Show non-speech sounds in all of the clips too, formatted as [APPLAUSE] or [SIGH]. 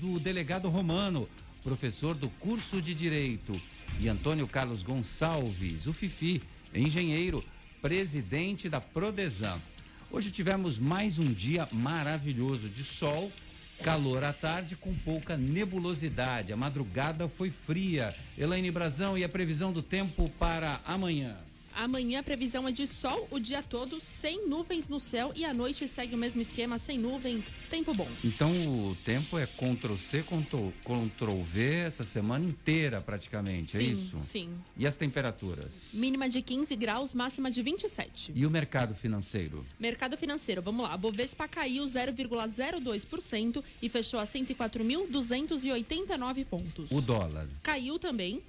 do delegado Romano, professor do curso de Direito, e Antônio Carlos Gonçalves, o Fifi, engenheiro, presidente da Prodesan. Hoje tivemos mais um dia maravilhoso de sol, calor à tarde com pouca nebulosidade. A madrugada foi fria. Elaine Brazão e a previsão do tempo para amanhã. Amanhã a previsão é de sol o dia todo, sem nuvens no céu e à noite segue o mesmo esquema, sem nuvem, tempo bom. Então o tempo é Ctrl C, Ctrl, Ctrl V essa semana inteira praticamente, sim, é isso? Sim. E as temperaturas? Mínima de 15 graus, máxima de 27. E o mercado financeiro? Mercado financeiro, vamos lá. A Bovespa caiu 0,02% e fechou a 104.289 pontos. O dólar? Caiu também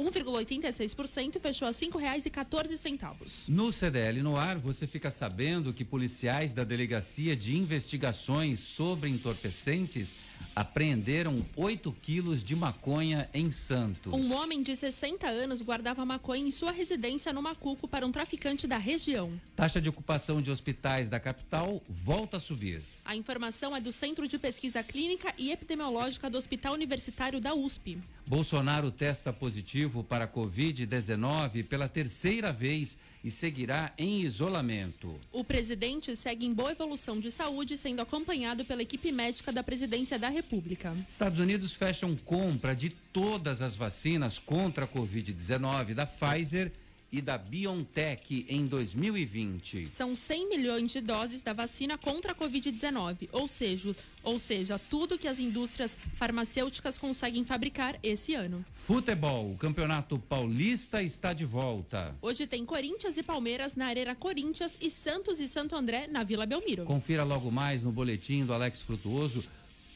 1,86% fechou a R$ 5,14. No CDL no ar, você fica sabendo que policiais da Delegacia de Investigações sobre Entorpecentes apreenderam 8 quilos de maconha em Santos. Um homem de 60 anos guardava maconha em sua residência no Macuco para um traficante da região. Taxa de ocupação de hospitais da capital volta a subir. A informação é do Centro de Pesquisa Clínica e Epidemiológica do Hospital Universitário da USP. Bolsonaro testa positivo para Covid-19 pela terceira vez e seguirá em isolamento. O presidente segue em boa evolução de saúde, sendo acompanhado pela equipe médica da presidência da República. Estados Unidos fecham compra de todas as vacinas contra a Covid-19 da Pfizer e da BioNTech em 2020. São 100 milhões de doses da vacina contra a Covid-19, ou seja, ou seja, tudo que as indústrias farmacêuticas conseguem fabricar esse ano. Futebol, o Campeonato Paulista está de volta. Hoje tem Corinthians e Palmeiras na Arena Corinthians e Santos e Santo André na Vila Belmiro. Confira logo mais no boletim do Alex Frutuoso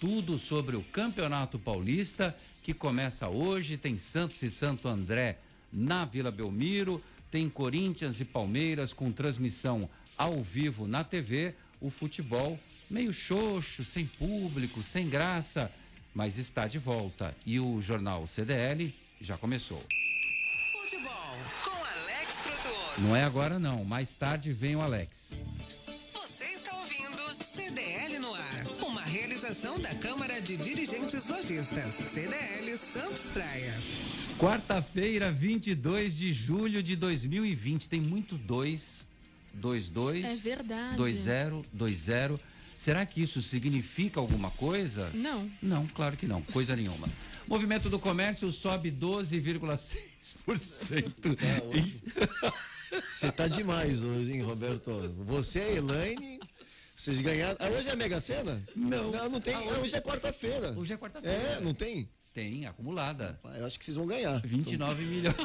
tudo sobre o Campeonato Paulista que começa hoje, tem Santos e Santo André na Vila Belmiro, tem Corinthians e Palmeiras com transmissão ao vivo na TV, o futebol meio xoxo, sem público, sem graça, mas está de volta. E o jornal CDL já começou. Futebol com Alex Frutuoso. Não é agora não, mais tarde vem o Alex. Você está ouvindo CDL no ar, uma realização da Câmara de Dirigentes Lojistas, CDL Santos Praia. Quarta-feira, 22 de julho de 2020. Tem muito 2, 2, 2. É verdade. 2, 0, 2, 0. Será que isso significa alguma coisa? Não. Não, claro que não. Coisa nenhuma. [LAUGHS] Movimento do comércio sobe 12,6%. Você tá demais hoje, hein, Roberto? Você e a Elaine. Vocês ganharam. Ah, hoje é a Mega Sena? Não. Não, não tem. Ah, hoje é quarta-feira. Hoje é quarta-feira. É, não tem? Tem, acumulada. Eu acho que vocês vão ganhar. 29 milhões.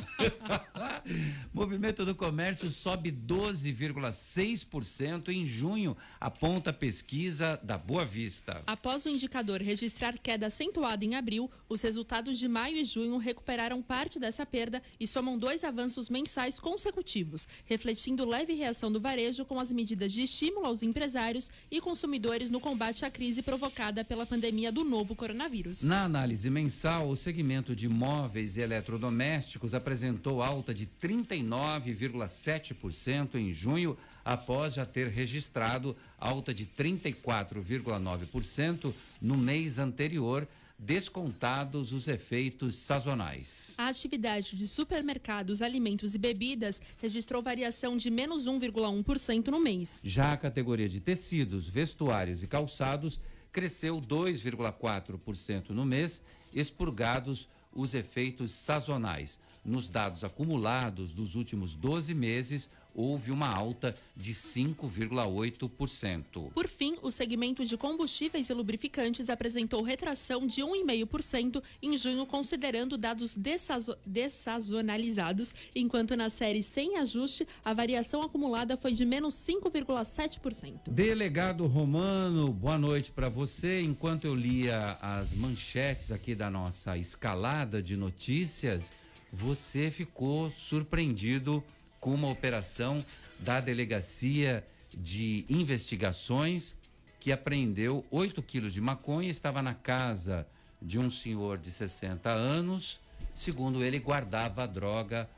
[LAUGHS] Movimento do comércio sobe 12,6% em junho, aponta a pesquisa da Boa Vista. Após o indicador registrar queda acentuada em abril, os resultados de maio e junho recuperaram parte dessa perda e somam dois avanços mensais consecutivos, refletindo leve reação do varejo com as medidas de estímulo aos empresários e consumidores no combate à crise provocada pela pandemia do novo coronavírus. Na análise mensal, o segmento de móveis e eletrodomésticos apresentou alta de 39,7% em junho, após já ter registrado alta de 34,9% no mês anterior, descontados os efeitos sazonais. A atividade de supermercados, alimentos e bebidas registrou variação de menos 1,1% no mês. Já a categoria de tecidos, vestuários e calçados cresceu 2,4% no mês expurgados os efeitos sazonais. Nos dados acumulados dos últimos 12 meses, houve uma alta de 5,8%. Por fim, o segmento de combustíveis e lubrificantes apresentou retração de 1,5% em junho, considerando dados dessazo dessazonalizados, enquanto na série sem ajuste, a variação acumulada foi de menos 5,7%. Delegado Romano, boa noite para você. Enquanto eu lia as manchetes aqui da nossa escalada de notícias, você ficou surpreendido com uma operação da Delegacia de Investigações que apreendeu 8 quilos de maconha, estava na casa de um senhor de 60 anos. Segundo ele, guardava a droga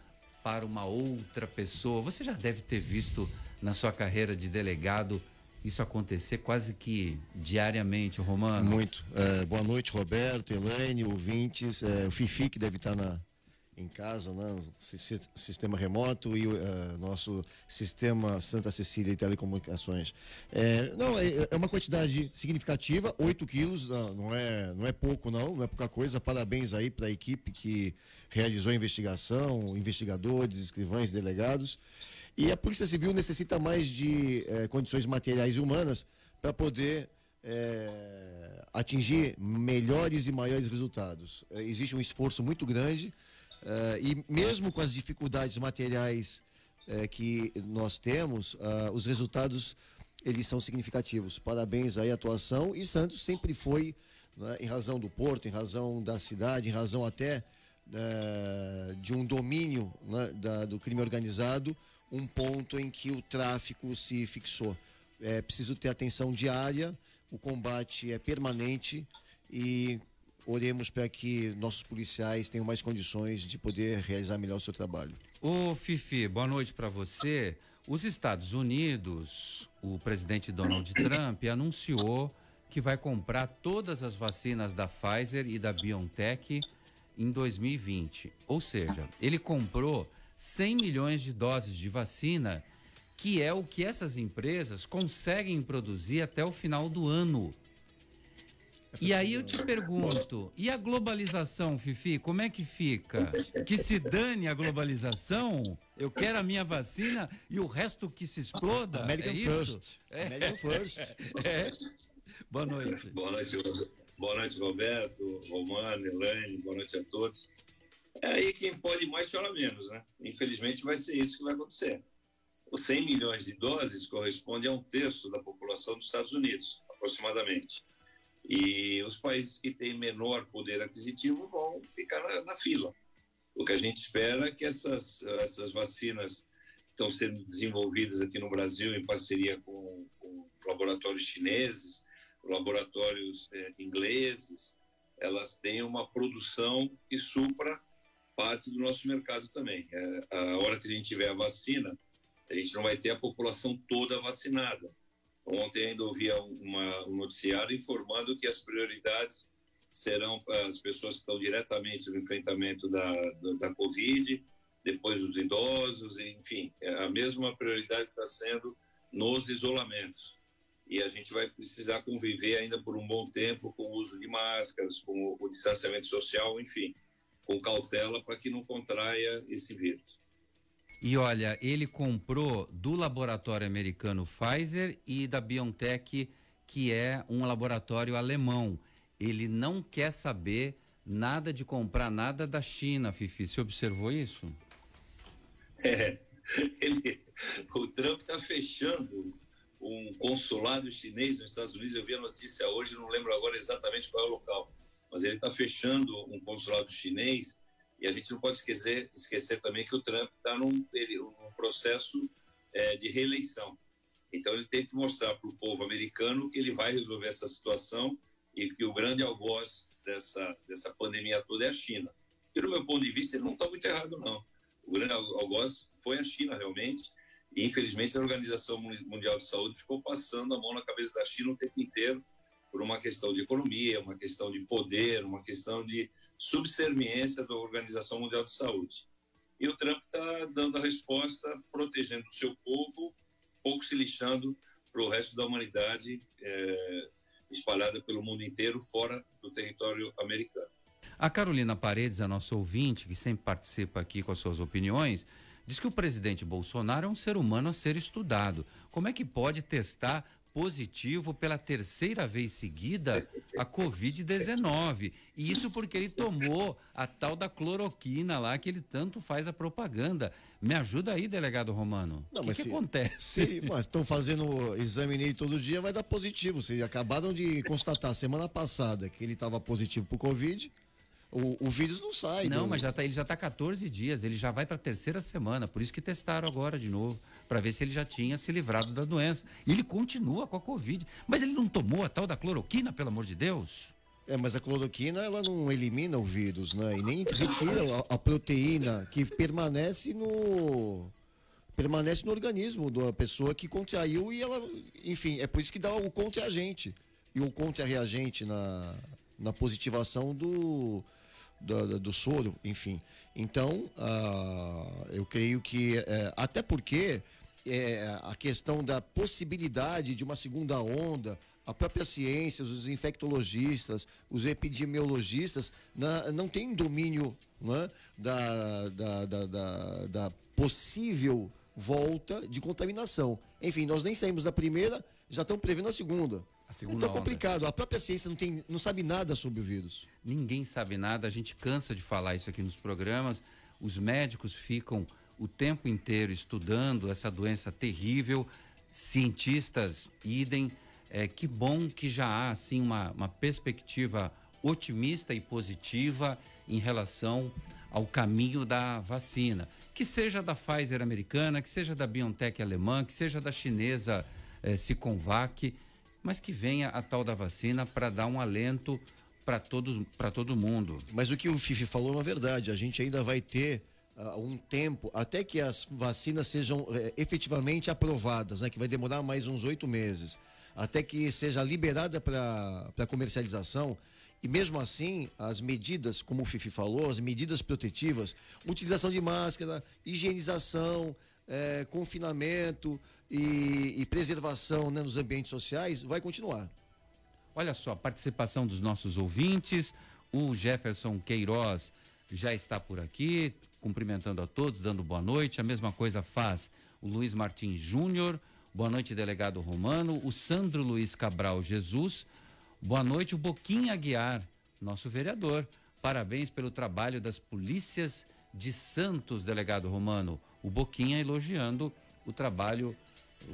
para uma outra pessoa. Você já deve ter visto na sua carreira de delegado isso acontecer quase que diariamente, Romano? Muito. É, boa noite, Roberto, Elaine, ouvintes. É, o Fifi, que deve estar na, em casa, né? sistema remoto e uh, nosso sistema Santa Cecília de Telecomunicações. É, não, é, é, uma quantidade significativa, 8 quilos, não é, não é pouco não, não é pouca coisa. Parabéns aí para a equipe que realizou a investigação, investigadores, escrivães, delegados. E a Polícia Civil necessita mais de eh, condições materiais e humanas para poder eh, atingir melhores e maiores resultados. Existe um esforço muito grande e mesmo com as dificuldades materiais que nós temos, os resultados eles são significativos. Parabéns aí à atuação e Santos sempre foi, né, em razão do porto, em razão da cidade, em razão até de um domínio né, da, do crime organizado, um ponto em que o tráfico se fixou. É preciso ter atenção diária, o combate é permanente e oremos para que nossos policiais tenham mais condições de poder realizar melhor o seu trabalho. Ô Fifi, boa noite para você. Os Estados Unidos, o presidente Donald [COUGHS] Trump anunciou que vai comprar todas as vacinas da Pfizer e da BioNTech em 2020. Ou seja, ele comprou 100 milhões de doses de vacina, que é o que essas empresas conseguem produzir até o final do ano. E aí eu te pergunto, e a globalização, Fifi, como é que fica? Que se dane a globalização? Eu quero a minha vacina e o resto que se exploda? American é First. É. American First. É. Boa noite. Boa noite, boa noite, Roberto, Romano, Elaine, boa noite a todos. É aí quem pode mais chora menos, né? Infelizmente vai ser isso que vai acontecer. Os 100 milhões de doses corresponde a um terço da população dos Estados Unidos, aproximadamente. E os países que têm menor poder aquisitivo vão ficar na, na fila. O que a gente espera é que essas, essas vacinas estão sendo desenvolvidas aqui no Brasil em parceria com, com laboratórios chineses, laboratórios eh, ingleses, elas tenham uma produção que supra parte do nosso mercado também. É, a hora que a gente tiver a vacina, a gente não vai ter a população toda vacinada. Ontem ainda ouvia uma, um noticiário informando que as prioridades serão as pessoas que estão diretamente no enfrentamento da, da, da Covid, depois os idosos, enfim, a mesma prioridade está sendo nos isolamentos. E a gente vai precisar conviver ainda por um bom tempo com o uso de máscaras, com o distanciamento social, enfim com cautela para que não contraia esse vírus. E olha, ele comprou do laboratório americano Pfizer e da BioNTech, que é um laboratório alemão. Ele não quer saber nada de comprar nada da China, Fifi. Você observou isso? [LAUGHS] É, ele, o Trump está fechando um consulado chinês nos Estados Unidos. Eu vi a notícia hoje, não lembro agora exatamente qual é o local mas ele está fechando um consulado chinês e a gente não pode esquecer, esquecer também que o Trump está num, num, processo é, de reeleição. Então ele tem que mostrar para o povo americano que ele vai resolver essa situação e que o grande algoz dessa, dessa pandemia toda é a China. E do meu ponto de vista ele não está muito errado não. O grande algoz foi a China realmente e infelizmente a Organização Mundial de Saúde ficou passando a mão na cabeça da China o tempo inteiro por uma questão de economia, uma questão de poder, uma questão de subserviência da Organização Mundial de Saúde. E o Trump está dando a resposta, protegendo o seu povo, pouco se lixando para o resto da humanidade é, espalhada pelo mundo inteiro, fora do território americano. A Carolina Paredes, a nossa ouvinte, que sempre participa aqui com as suas opiniões, diz que o presidente Bolsonaro é um ser humano a ser estudado. Como é que pode testar positivo pela terceira vez seguida a Covid-19. E isso porque ele tomou a tal da cloroquina lá que ele tanto faz a propaganda. Me ajuda aí, delegado Romano. O que, que se, acontece? Se, mas estão fazendo exame nele todo dia, vai dar positivo. Vocês acabaram de constatar semana passada que ele estava positivo para o Covid. O, o vírus não sai. Não, do... mas já tá, ele já está 14 dias, ele já vai para a terceira semana, por isso que testaram agora de novo, para ver se ele já tinha se livrado da doença. E ele continua com a Covid. Mas ele não tomou a tal da cloroquina, pelo amor de Deus? É, mas a cloroquina ela não elimina o vírus, né? E nem retira a, a proteína que permanece no permanece no organismo da pessoa que contraiu e ela, enfim, é por isso que dá o contra-agente e o contra-reagente na, na positivação do, do, do soro, enfim. Então, uh, eu creio que, uh, até porque é, a questão da possibilidade de uma segunda onda, a própria ciência, os infectologistas, os epidemiologistas na, não têm domínio né, da, da, da, da, da possível volta de contaminação. Enfim, nós nem saímos da primeira, já estão prevendo a segunda. A segunda então é complicado. A própria ciência não, tem, não sabe nada sobre o vírus. Ninguém sabe nada. A gente cansa de falar isso aqui nos programas. Os médicos ficam o tempo inteiro estudando essa doença terrível. Cientistas, idem. É, que bom que já há assim uma, uma perspectiva otimista e positiva em relação ao caminho da vacina, que seja da Pfizer americana, que seja da BioNTech alemã, que seja da chinesa eh, Siconvac, mas que venha a tal da vacina para dar um alento para todo, todo mundo. Mas o que o Fifi falou é uma verdade, a gente ainda vai ter uh, um tempo até que as vacinas sejam uh, efetivamente aprovadas, né, que vai demorar mais uns oito meses, até que seja liberada para comercialização e mesmo assim, as medidas, como o Fifi falou, as medidas protetivas, utilização de máscara, higienização, é, confinamento e, e preservação né, nos ambientes sociais, vai continuar. Olha só, participação dos nossos ouvintes. O Jefferson Queiroz já está por aqui, cumprimentando a todos, dando boa noite. A mesma coisa faz o Luiz Martins Júnior. Boa noite, delegado Romano. O Sandro Luiz Cabral Jesus. Boa noite, o Boquinha Aguiar, nosso vereador. Parabéns pelo trabalho das polícias de Santos, delegado Romano. O Boquinha elogiando o trabalho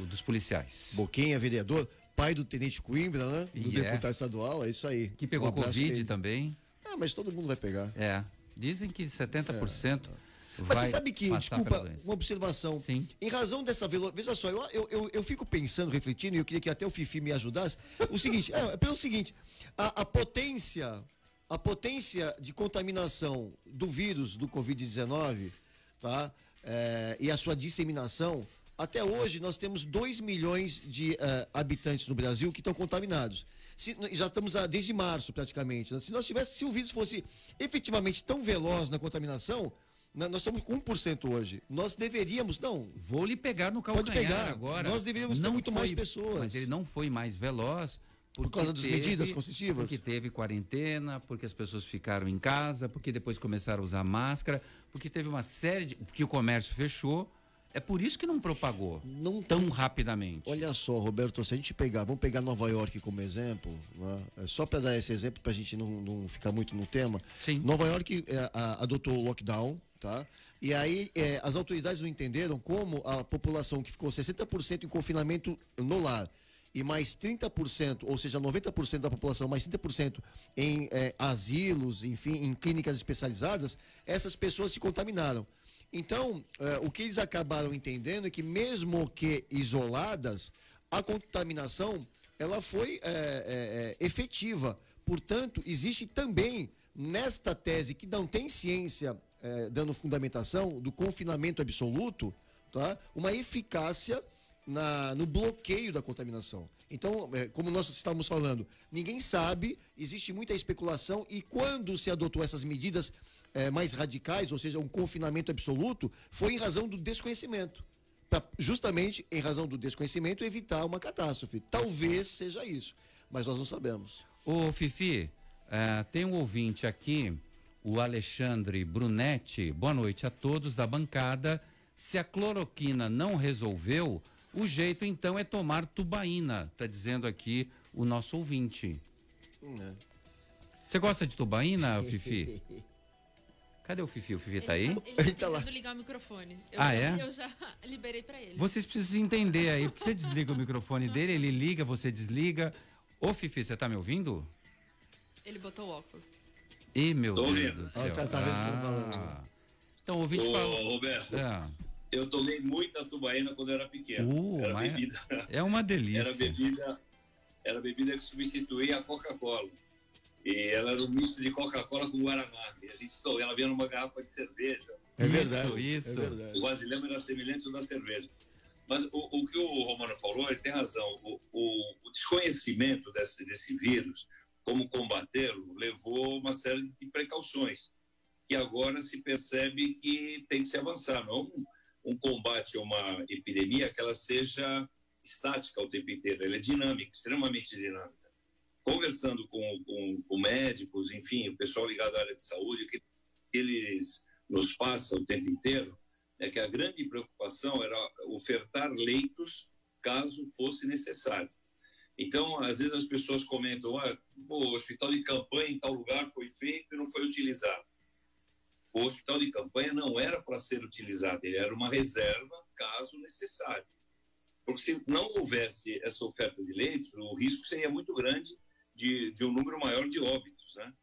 dos policiais. Boquinha, vereador, pai do Tenente Coimbra, né? Do yeah. É. deputado estadual, é isso aí. Que pegou um Covid também. Ah, mas todo mundo vai pegar. É. Dizem que 70% é. Mas você sabe que, desculpa, uma observação. Sim. Em razão dessa velocidade. Veja só, eu, eu, eu, fico pensando, refletindo, e eu queria que até o Fifi me ajudasse. O seguinte, é, é pelo seguinte, a, a potência, a potência de contaminação do vírus do Covid-19, tá? É, e a sua disseminação, até hoje nós temos 2 milhões de uh, habitantes no Brasil que estão contaminados. Se, já estamos a, desde março praticamente. Né? Se nós tivesse, se o vírus fosse efetivamente tão veloz na contaminação, nós somos com 1% hoje. Nós deveríamos, não. Vou lhe pegar no calcanhar Pode pegar. agora. Nós deveríamos não ter muito foi, mais pessoas. Mas ele não foi mais veloz. Por causa das medidas constitutivas? Porque teve quarentena, porque as pessoas ficaram em casa, porque depois começaram a usar máscara, porque teve uma série de. porque o comércio fechou. É por isso que não propagou não tão tem... rapidamente. Olha só, Roberto, se a gente pegar, vamos pegar Nova York como exemplo, né? É só para dar esse exemplo para a gente não, não, ficar muito no tema. Sim. Nova York é, a, adotou o lockdown, tá? E aí é, as autoridades não entenderam como a população que ficou 60% em confinamento no lar e mais 30%, ou seja, 90% da população, mais 30% em é, asilos, enfim, em clínicas especializadas, essas pessoas se contaminaram. Então, é, o que eles acabaram entendendo é que mesmo que isoladas, a contaminação ela foi é, é, é efetiva. Portanto, existe também nesta tese que não tem ciência é, dando fundamentação do confinamento absoluto, tá? uma eficácia na, no bloqueio da contaminação. Então, é, como nós estamos falando, ninguém sabe, existe muita especulação e quando se adotou essas medidas é, mais radicais, ou seja, um confinamento absoluto, foi em razão do desconhecimento. Pra, justamente em razão do desconhecimento, evitar uma catástrofe. Talvez seja isso, mas nós não sabemos. Ô, Fifi, uh, tem um ouvinte aqui o Alexandre Brunetti. Boa noite a todos da bancada. Se a cloroquina não resolveu, o jeito então é tomar tubaína, está dizendo aqui o nosso ouvinte. É. Você gosta de tubaína, [LAUGHS] Fifi? Cadê o Fifi? O Fifi tá aí? Ele, ele tá lá. ligar o microfone. Eu, ah, é? Eu já [LAUGHS] liberei para ele. Vocês precisam entender aí, porque você desliga o microfone dele, ele liga, você desliga. Ô, Fifi, você tá me ouvindo? Ele botou óculos. Ih, meu Tô Deus do céu. tá, tá ah. Então, ouvinte falou. Roberto, é. eu tomei muita tubaína quando eu era pequeno. Uh, era bebida. É uma delícia. Era bebida, era bebida que substituía a Coca-Cola. E ela era um misto de Coca-Cola com Guaraná. E a gente, ela vinha numa garrafa de cerveja. É verdade. Isso, isso. É verdade. O vasilhame era semelhante ao da cerveja. Mas o, o, que o Romano falou, ele tem razão. O, o, o desconhecimento desse, desse vírus, como combatê-lo, levou uma série de precauções, que agora se percebe que tem que se avançar. Não é um, um combate a uma epidemia que ela seja estática o tempo inteiro, ela é dinâmica, extremamente dinâmica. Conversando com, com, com médicos, enfim, o pessoal ligado à área de saúde, que eles nos passam o tempo inteiro, é que a grande preocupação era ofertar leitos caso fosse necessário. Então, às vezes as pessoas comentam, ah, o hospital de campanha em tal lugar foi feito e não foi utilizado. O hospital de campanha não era para ser utilizado, ele era uma reserva caso necessário. Porque se não houvesse essa oferta de leitos, o risco seria muito grande de, de um número maior de óbitos. Né?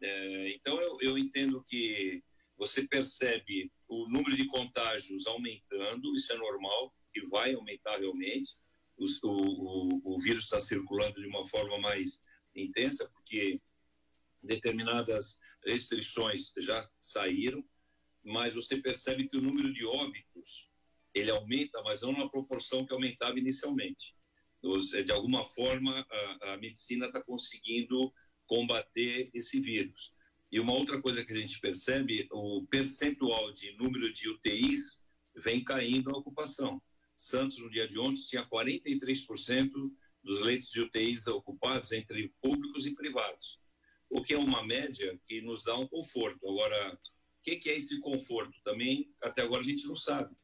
É, então, eu, eu entendo que você percebe o número de contágios aumentando, isso é normal, que vai aumentar realmente. O, o, o vírus está circulando de uma forma mais intensa, porque determinadas restrições já saíram, mas você percebe que o número de óbitos ele aumenta, mas não na proporção que aumentava inicialmente. De alguma forma, a, a medicina está conseguindo combater esse vírus. E uma outra coisa que a gente percebe, o percentual de número de UTIs vem caindo a ocupação. Santos, no dia de ontem, tinha 43% dos leitos de UTIs ocupados entre públicos e privados, o que é uma média que nos dá um conforto. Agora, o que, que é esse conforto? Também, até agora, a gente não sabe,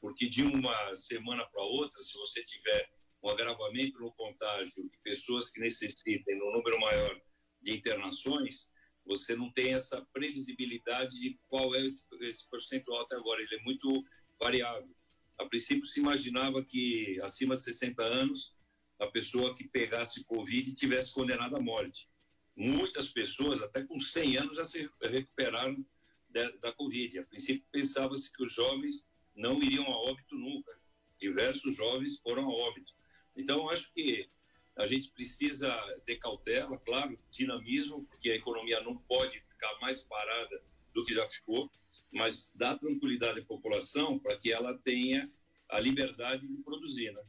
porque de uma semana para outra, se você tiver um agravamento no contágio de pessoas que necessitem, no número maior de internações, você não tem essa previsibilidade de qual é esse, esse percentual até agora. Ele é muito variável. A princípio, se imaginava que acima de 60 anos, a pessoa que pegasse Covid tivesse condenado à morte. Muitas pessoas, até com 100 anos, já se recuperaram da, da Covid. A princípio, pensava-se que os jovens não iriam a óbito nunca. Diversos jovens foram a óbito. Então, acho que a gente precisa ter cautela, claro, dinamismo, porque a economia não pode ficar mais parada do que já ficou, mas dar tranquilidade à população para que ela tenha a liberdade de produzir, né?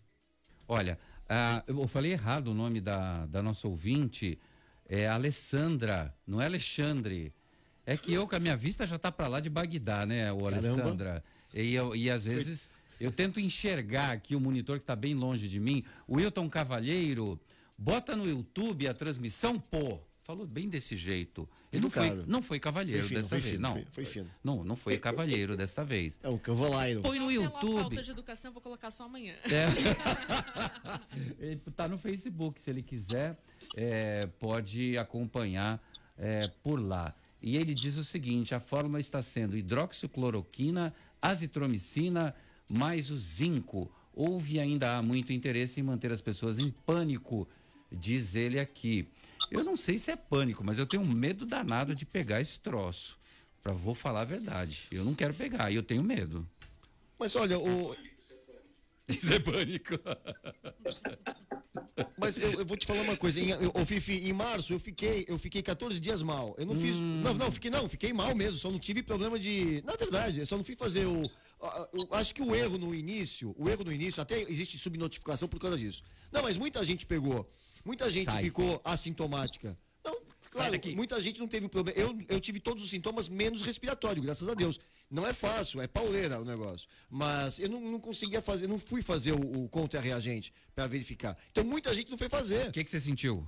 Olha, uh, eu falei errado o nome da, da nossa ouvinte, é Alessandra, não é Alexandre. É que eu, com a minha vista, já está para lá de Bagdá, né, o Alessandra? E, eu, e às vezes eu tento enxergar aqui o monitor que está bem longe de mim. O Wilton Cavalheiro, bota no YouTube a transmissão, pô. Falou bem desse jeito. Ele não foi, não foi cavalheiro foi fino, desta vez. Fino, não, foi, foi fino. Não, não foi cavalheiro [LAUGHS] desta vez. É um cavaleiro. Põe no YouTube. falta de educação, vou colocar só amanhã. É. [LAUGHS] ele tá no Facebook, se ele quiser, é, pode acompanhar é, por lá. E ele diz o seguinte: a fórmula está sendo hidroxicloroquina, azitromicina, mais o zinco. Houve e ainda há muito interesse em manter as pessoas em pânico, diz ele aqui. Eu não sei se é pânico, mas eu tenho medo danado de pegar esse troço. Para vou falar a verdade. Eu não quero pegar, e eu tenho medo. Mas olha, o. [LAUGHS] Isso é pânico. [LAUGHS] Mas eu, eu, vou te falar uma coisa, em, eu, Fifi, em março eu fiquei, eu fiquei 14 dias mal. Eu não hum. fiz. Não, não, fiquei não, fiquei mal mesmo, só não tive problema de. Na verdade, eu só não fui fazer o. Eu acho que o erro no início, o erro no início, até existe subnotificação por causa disso. Não, mas muita gente pegou. Muita gente Sai. ficou assintomática. Não, claro, muita gente não teve problema. Eu, eu tive todos os sintomas, menos respiratório, graças a Deus. Não é fácil, é pauleira o negócio. Mas eu não, não conseguia fazer, não fui fazer o, o contra-reagente para verificar. Então muita gente não foi fazer. O que, que você sentiu?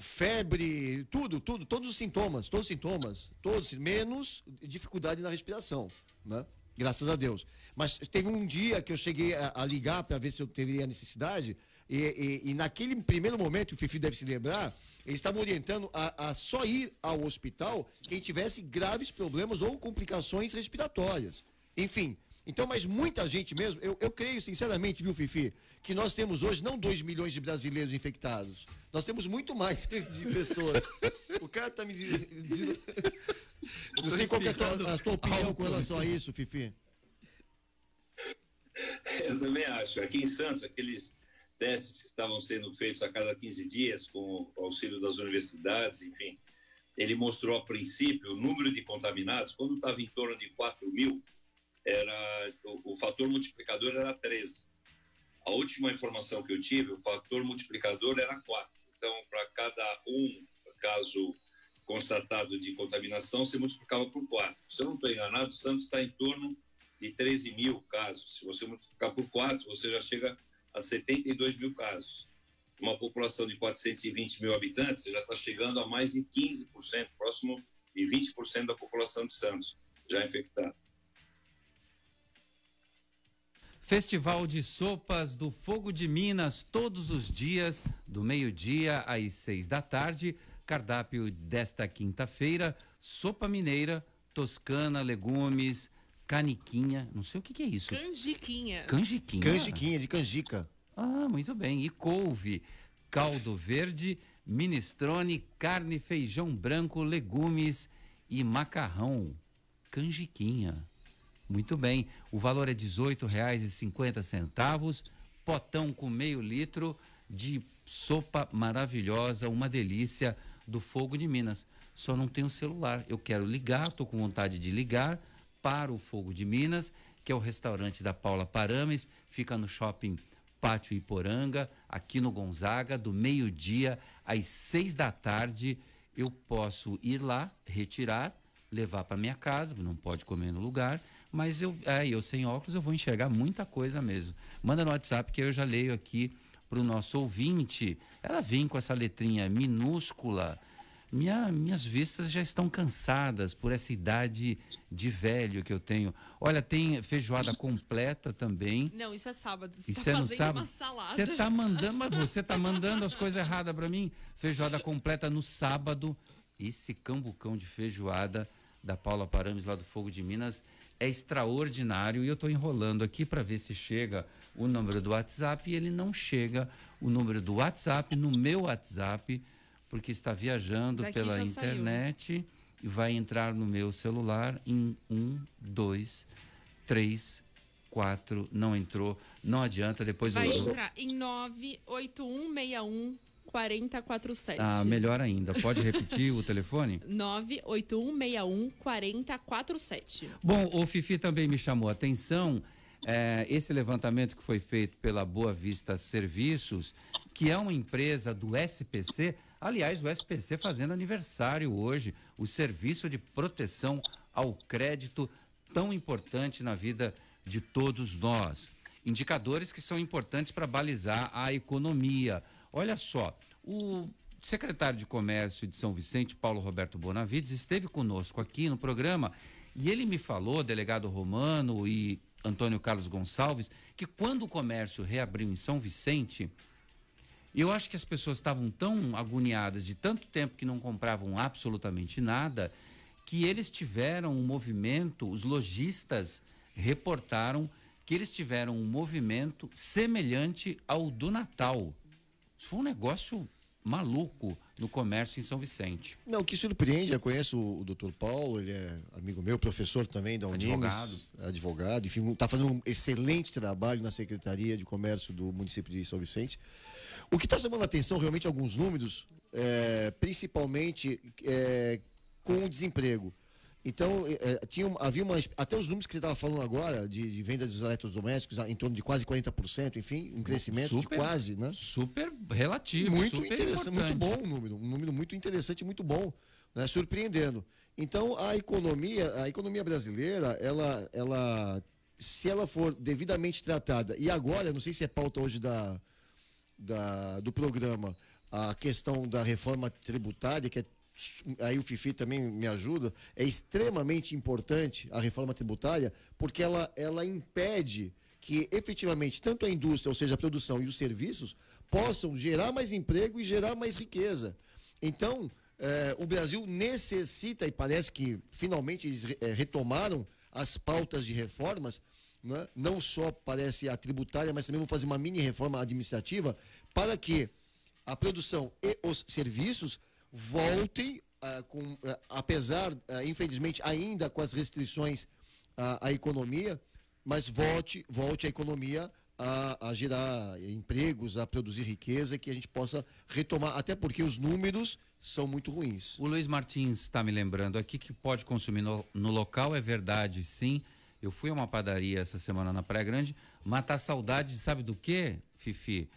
Febre, tudo, tudo, todos os sintomas, todos os sintomas, todos, menos dificuldade na respiração, né? Graças a Deus. Mas teve um dia que eu cheguei a, a ligar para ver se eu teria necessidade, e, e, e, naquele primeiro momento, o Fifi deve se lembrar, eles estavam orientando a, a, só ir ao hospital quem tivesse graves problemas ou complicações respiratórias. Enfim, então, mas muita gente mesmo, eu, eu creio sinceramente, viu, Fifi, que nós temos hoje não 2 milhões de brasileiros infectados, nós temos muito mais [LAUGHS] de pessoas. o cara está me dizendo. Não sei qual é a tua, a tua opinião com relação a isso, Fifi. Eu também acho. Aqui em Santos, aqueles testes que estavam sendo feitos a cada 15 dias com o auxílio das universidades, enfim. ele mostrou a princípio o número de contaminados, quando estava em torno de 4 mil, era, o, o, fator multiplicador era 13. A última informação que eu tive, o fator multiplicador era 4. Então, para cada um caso constatado de contaminação, você multiplicava por 4. Se eu não estou enganado, Santos está em torno de 13 mil casos. Se você multiplicar por 4, você já chega a 72 mil casos. Uma população de 420 mil habitantes, já está chegando a mais de 15%, próximo de 20% da população de Santos já infectada. Festival de Sopas do Fogo de Minas, todos os dias, do meio-dia às seis da tarde. Cardápio desta quinta-feira: sopa mineira, toscana, legumes, caniquinha. Não sei o que, que é isso. Canjiquinha. Canjiquinha. Canjiquinha, de canjica. Ah, muito bem. E couve, caldo verde, minestrone, carne, feijão branco, legumes e macarrão. Canjiquinha. Muito bem. O valor é R$ 18,50. Potão com meio litro de sopa maravilhosa, uma delícia do Fogo de Minas. Só não tenho celular. Eu quero ligar, estou com vontade de ligar para o Fogo de Minas, que é o restaurante da Paula Parames, fica no shopping Pátio Iporanga, aqui no Gonzaga, do meio-dia às seis da tarde. Eu posso ir lá, retirar, levar para minha casa, não pode comer no lugar mas eu, é, eu sem óculos eu vou enxergar muita coisa mesmo. Manda no WhatsApp que eu já leio aqui para o nosso ouvinte. Ela vem com essa letrinha minúscula. Minha, minhas vistas já estão cansadas por essa idade de velho que eu tenho. Olha, tem feijoada completa também. Não, isso é sábado. Você isso tá é no sábado. Você tá mandando, mas você tá mandando as coisas erradas para mim. Feijoada completa no sábado. Esse cambucão de feijoada da Paula Parames lá do Fogo de Minas é extraordinário e eu estou enrolando aqui para ver se chega o número do WhatsApp e ele não chega o número do WhatsApp no meu WhatsApp porque está viajando Daqui pela internet saiu. e vai entrar no meu celular em um, dois, três, quatro, não entrou, não adianta, depois vai eu... entrar em 98161 4047. Ah, melhor ainda. Pode repetir o telefone? [LAUGHS] 98161 4047. Bom, o Fifi também me chamou a atenção. É, esse levantamento que foi feito pela Boa Vista Serviços, que é uma empresa do SPC, aliás, o SPC fazendo aniversário hoje, o Serviço de Proteção ao Crédito, tão importante na vida de todos nós. Indicadores que são importantes para balizar a economia. Olha só, o secretário de Comércio de São Vicente, Paulo Roberto Bonavides, esteve conosco aqui no programa e ele me falou, delegado Romano e Antônio Carlos Gonçalves, que quando o comércio reabriu em São Vicente, eu acho que as pessoas estavam tão agoniadas de tanto tempo que não compravam absolutamente nada, que eles tiveram um movimento, os lojistas reportaram que eles tiveram um movimento semelhante ao do Natal. Isso foi um negócio maluco no comércio em São Vicente. Não, o que surpreende, eu conheço o, o doutor Paulo, ele é amigo meu, professor também da Unimes. Advogado. Advogado, enfim, está fazendo um excelente trabalho na Secretaria de Comércio do município de São Vicente. O que está chamando a atenção realmente alguns números, é, principalmente é, com o desemprego. Então, é, tinha, havia uma, até os números que você estava falando agora, de, de, venda dos eletrodomésticos, em torno de quase 40%, enfim, um crescimento super, de quase, né? Super relativo, muito super interessante, muito bom o número, um número muito interessante, muito bom, né? surpreendendo. Então, a economia, a economia brasileira, ela, ela, se ela for devidamente tratada, e agora, não sei se é pauta hoje da, da, do programa, a questão da reforma tributária, que é aí o Fifi também me ajuda, é extremamente importante a reforma tributária, porque ela, ela impede que efetivamente tanto a indústria, ou seja, a produção e os serviços, possam gerar mais emprego e gerar mais riqueza. Então, eh, o Brasil necessita, e parece que finalmente eles eh, retomaram as pautas de reformas, né? não só parece a tributária, mas também vão fazer uma mini reforma administrativa, para que a produção e os serviços voltem, uh, com, uh, apesar, uh, infelizmente, ainda com as restrições à economia, mas volte, volte a economia a, a, gerar empregos, a produzir riqueza, que a gente possa retomar, até porque os números são muito ruins. O Luiz Martins está me lembrando aqui que pode consumir no, no, local, é verdade, sim. Eu fui a uma padaria essa semana na Praia Grande, matar saudade, sabe do quê, Fifi?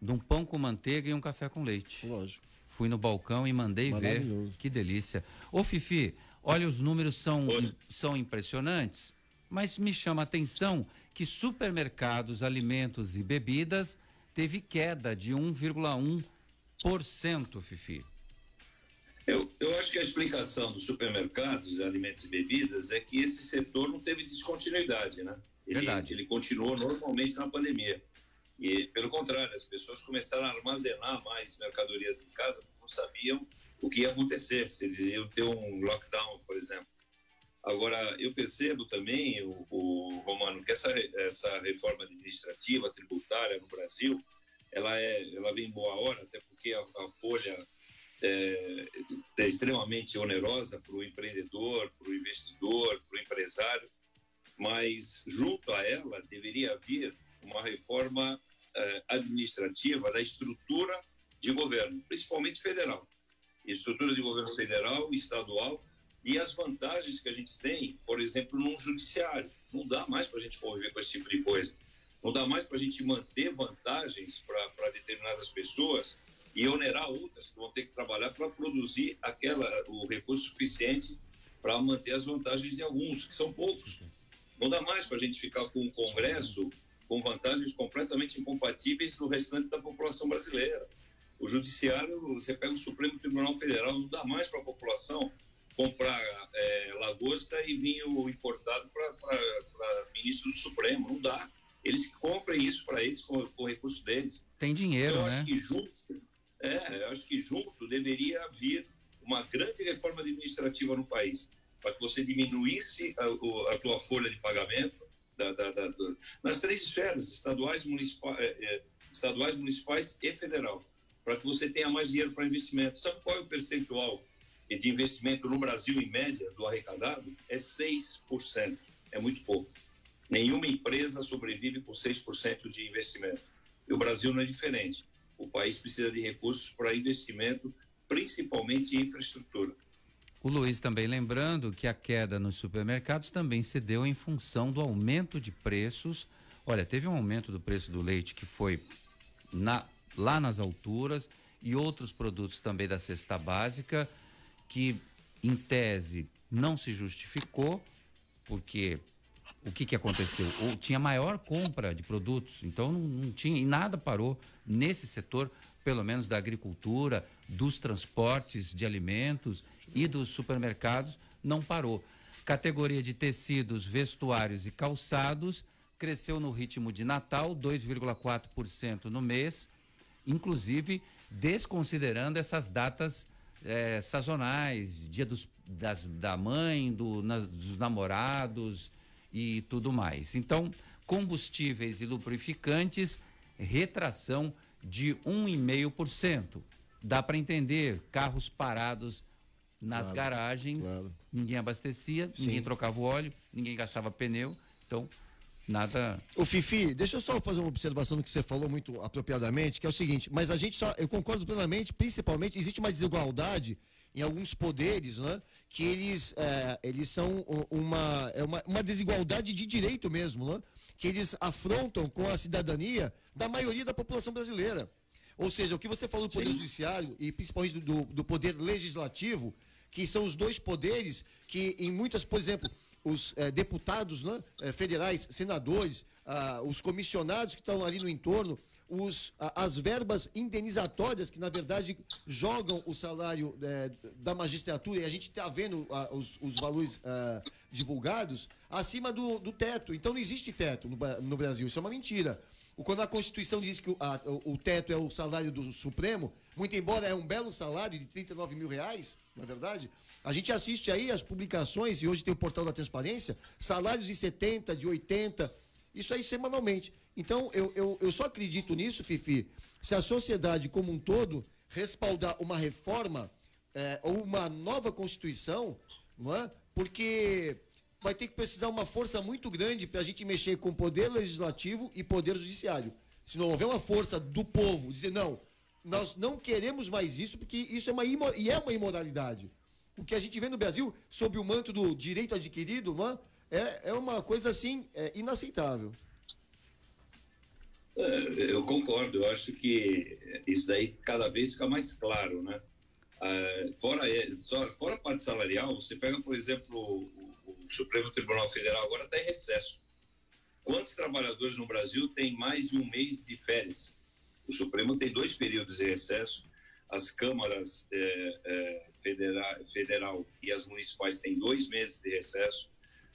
De um pão com manteiga e um café com leite. Lógico. Fui no balcão e mandei ver. Que delícia. Ô, Fifi, olha, os números são, são impressionantes, mas me chama a atenção que supermercados, alimentos e bebidas teve queda de 1,1%, Fifi. Eu, eu acho que a explicação dos supermercados, alimentos e bebidas é que esse setor não teve descontinuidade, né? Ele, Verdade. ele continuou normalmente na pandemia. E, pelo contrário, as pessoas começaram a armazenar mais mercadorias em casa porque não sabiam o que ia acontecer, se eles iam ter um lockdown, por exemplo. Agora, eu percebo também, o, o Romano, que essa, essa reforma administrativa, tributária no Brasil, ela, é, ela vem boa hora, até porque a, a folha é, é extremamente onerosa para o empreendedor, para o investidor, para o empresário, mas junto a ela deveria haver uma reforma é, administrativa da estrutura de governo, principalmente federal. Estrutura de governo federal, estadual e as vantagens que a gente tem, por exemplo, num judiciário. Não dá mais para a gente conviver com esse tipo de coisa. Não dá mais para a gente manter vantagens para determinadas pessoas e onerar outras que vão ter que trabalhar para produzir aquela, o recurso suficiente para manter as vantagens de alguns, que são poucos. Não dá mais para a gente ficar com um Congresso com vantagens completamente incompatíveis no restante da população brasileira. O Judiciário, você pega o Supremo Tribunal Federal, não dá mais para a população comprar é, lagosta e vinho importado para ministro do Supremo. Não dá. Eles comprem isso para eles com, com o recurso deles. Tem dinheiro, então, eu né? Acho que junto, é, eu acho que junto deveria vir uma grande reforma administrativa no país, para que você diminuísse a, a tua folha de pagamento da, da, da, nas três esferas, estaduais, municipais, é, é, estaduais, municipais e federal, para que você tenha mais dinheiro para investimento. Sabe qual é o percentual de investimento no Brasil, em média, do arrecadado? É 6%. É muito pouco. Nenhuma empresa sobrevive com 6% de investimento. E o Brasil não é diferente. O país precisa de recursos para investimento, principalmente em infraestrutura. O Luiz também lembrando que a queda nos supermercados também se deu em função do aumento de preços. Olha, teve um aumento do preço do leite que foi na, lá nas alturas e outros produtos também da cesta básica que, em tese, não se justificou, porque o que, que aconteceu? Ou tinha maior compra de produtos, então não, não tinha, e nada parou nesse setor, pelo menos da agricultura, dos transportes de alimentos e dos supermercados, não parou. Categoria de tecidos, vestuários e calçados cresceu no ritmo de Natal, 2,4% no mês, inclusive desconsiderando essas datas é, sazonais, dia dos, das, da mãe, do, nas, dos namorados e tudo mais. Então, combustíveis e lubrificantes, retração de 1,5%. Dá para entender, carros parados nas claro, garagens, claro. ninguém abastecia, Sim. ninguém trocava o óleo, ninguém gastava pneu, então nada. O Fifi, deixa eu só fazer uma observação no que você falou muito apropriadamente, que é o seguinte, mas a gente só, eu concordo plenamente, principalmente existe uma desigualdade em alguns poderes, né? Que eles, é, eles são uma, é uma, uma desigualdade de direito mesmo, né? Que eles afrontam com a cidadania da maioria da população brasileira. Ou seja, o que você falou do Poder Sim. Judiciário e principalmente do, do Poder Legislativo, que são os dois poderes que, em muitas, por exemplo, os eh, deputados né, eh, federais, senadores, ah, os comissionados que estão ali no entorno, os, as verbas indenizatórias que, na verdade, jogam o salário eh, da magistratura, e a gente está vendo os, os, valores ah, divulgados, acima do, do, teto. Então, não existe teto no, no, Brasil. Isso é uma mentira. Quando a Constituição diz que o, a, o, teto é o salário do Supremo, muito embora é um belo salário de 39 mil reais, na é verdade, a gente assiste aí as publicações, e hoje tem o portal da transparência, salários de 70, de 80, isso aí semanalmente. Então, eu, eu, eu só acredito nisso, Fifi, se a sociedade como um todo respaldar uma reforma é, ou uma nova Constituição, não é? porque vai ter que precisar uma força muito grande para a gente mexer com o poder legislativo e poder judiciário. Se não houver uma força do povo dizer não, nós não queremos mais isso porque isso é uma e é uma imoralidade. O que a gente vê no Brasil sob o manto do direito adquirido, não é? É, é uma coisa assim é, inaceitável. É, eu concordo, eu acho que isso daí cada vez fica mais claro, né? Ah, fora, é- fora a parte salarial, você pega, por exemplo, o, Supremo Tribunal Federal agora está em recesso. Quantos trabalhadores no Brasil têm mais de um mês de férias? O Supremo tem dois períodos de recesso, as câmaras eh, eh, federa- federal e as municipais têm dois meses de recesso,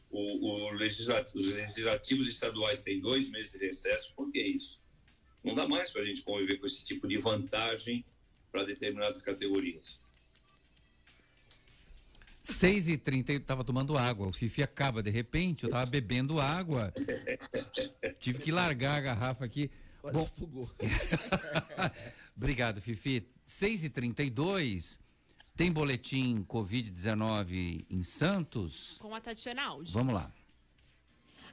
o, o legislat- os legislativos estaduais têm dois meses de recesso. Por que isso? Não dá mais para a gente conviver com esse tipo de vantagem para determinadas categorias. 6 e 30 eu tava tomando água. O Fifi acaba de repente, eu tava bebendo água. [LAUGHS] Tive que largar a garrafa aqui. Quase Bom, fugou. [LAUGHS] obrigado, Fifi. 6 e 32 tem boletim Covid-19 em Santos? Com a Tatiana Aldi. Vamos lá.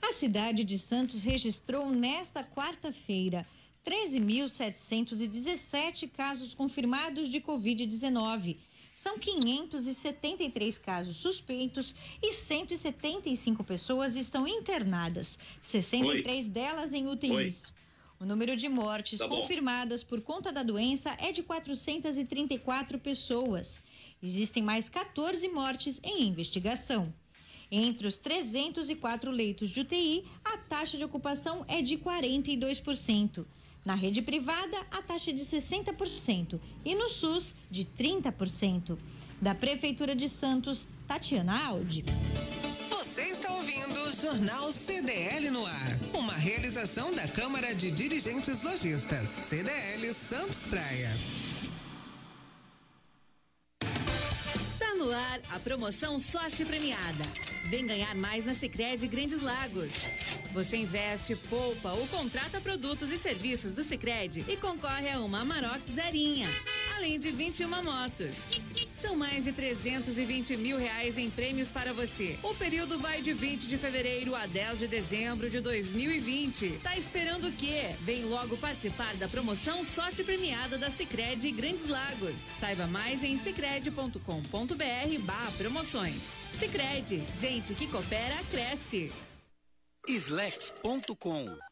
A cidade de Santos registrou nesta quarta-feira 13.717 casos confirmados de Covid-19. São 573 casos suspeitos e 175 pessoas estão internadas, 63 delas em UTIs. O número de mortes Tá confirmadas por conta da doença é de 434 pessoas. Existem mais 14 mortes em investigação. Entre os 304 leitos de UTI, a taxa de ocupação é de 42%. Na rede privada, a taxa é de 60% e no SUS, de 30%. Da Prefeitura de Santos, Tatiana Aldi. Você está ouvindo Jornal CDL no ar. Uma realização da Câmara de Dirigentes Lojistas. CDL Santos Praia. Ar a promoção Sorte Premiada. Vem ganhar mais na Sicredi Grandes Lagos. Você investe, poupa ou contrata produtos e serviços do Sicredi e concorre a uma Amarok Zerinha, além de 21 motos. São mais de 320 mil reais em prêmios para você. O período vai de 20 de fevereiro a 10 de dezembro de 2020. Tá esperando o quê? Vem logo participar da promoção Sorte Premiada da Sicredi Grandes Lagos. Saiba mais em sicredi.com.br barra promoções. Sicredi, gente que coopera, cresce. Slex.com.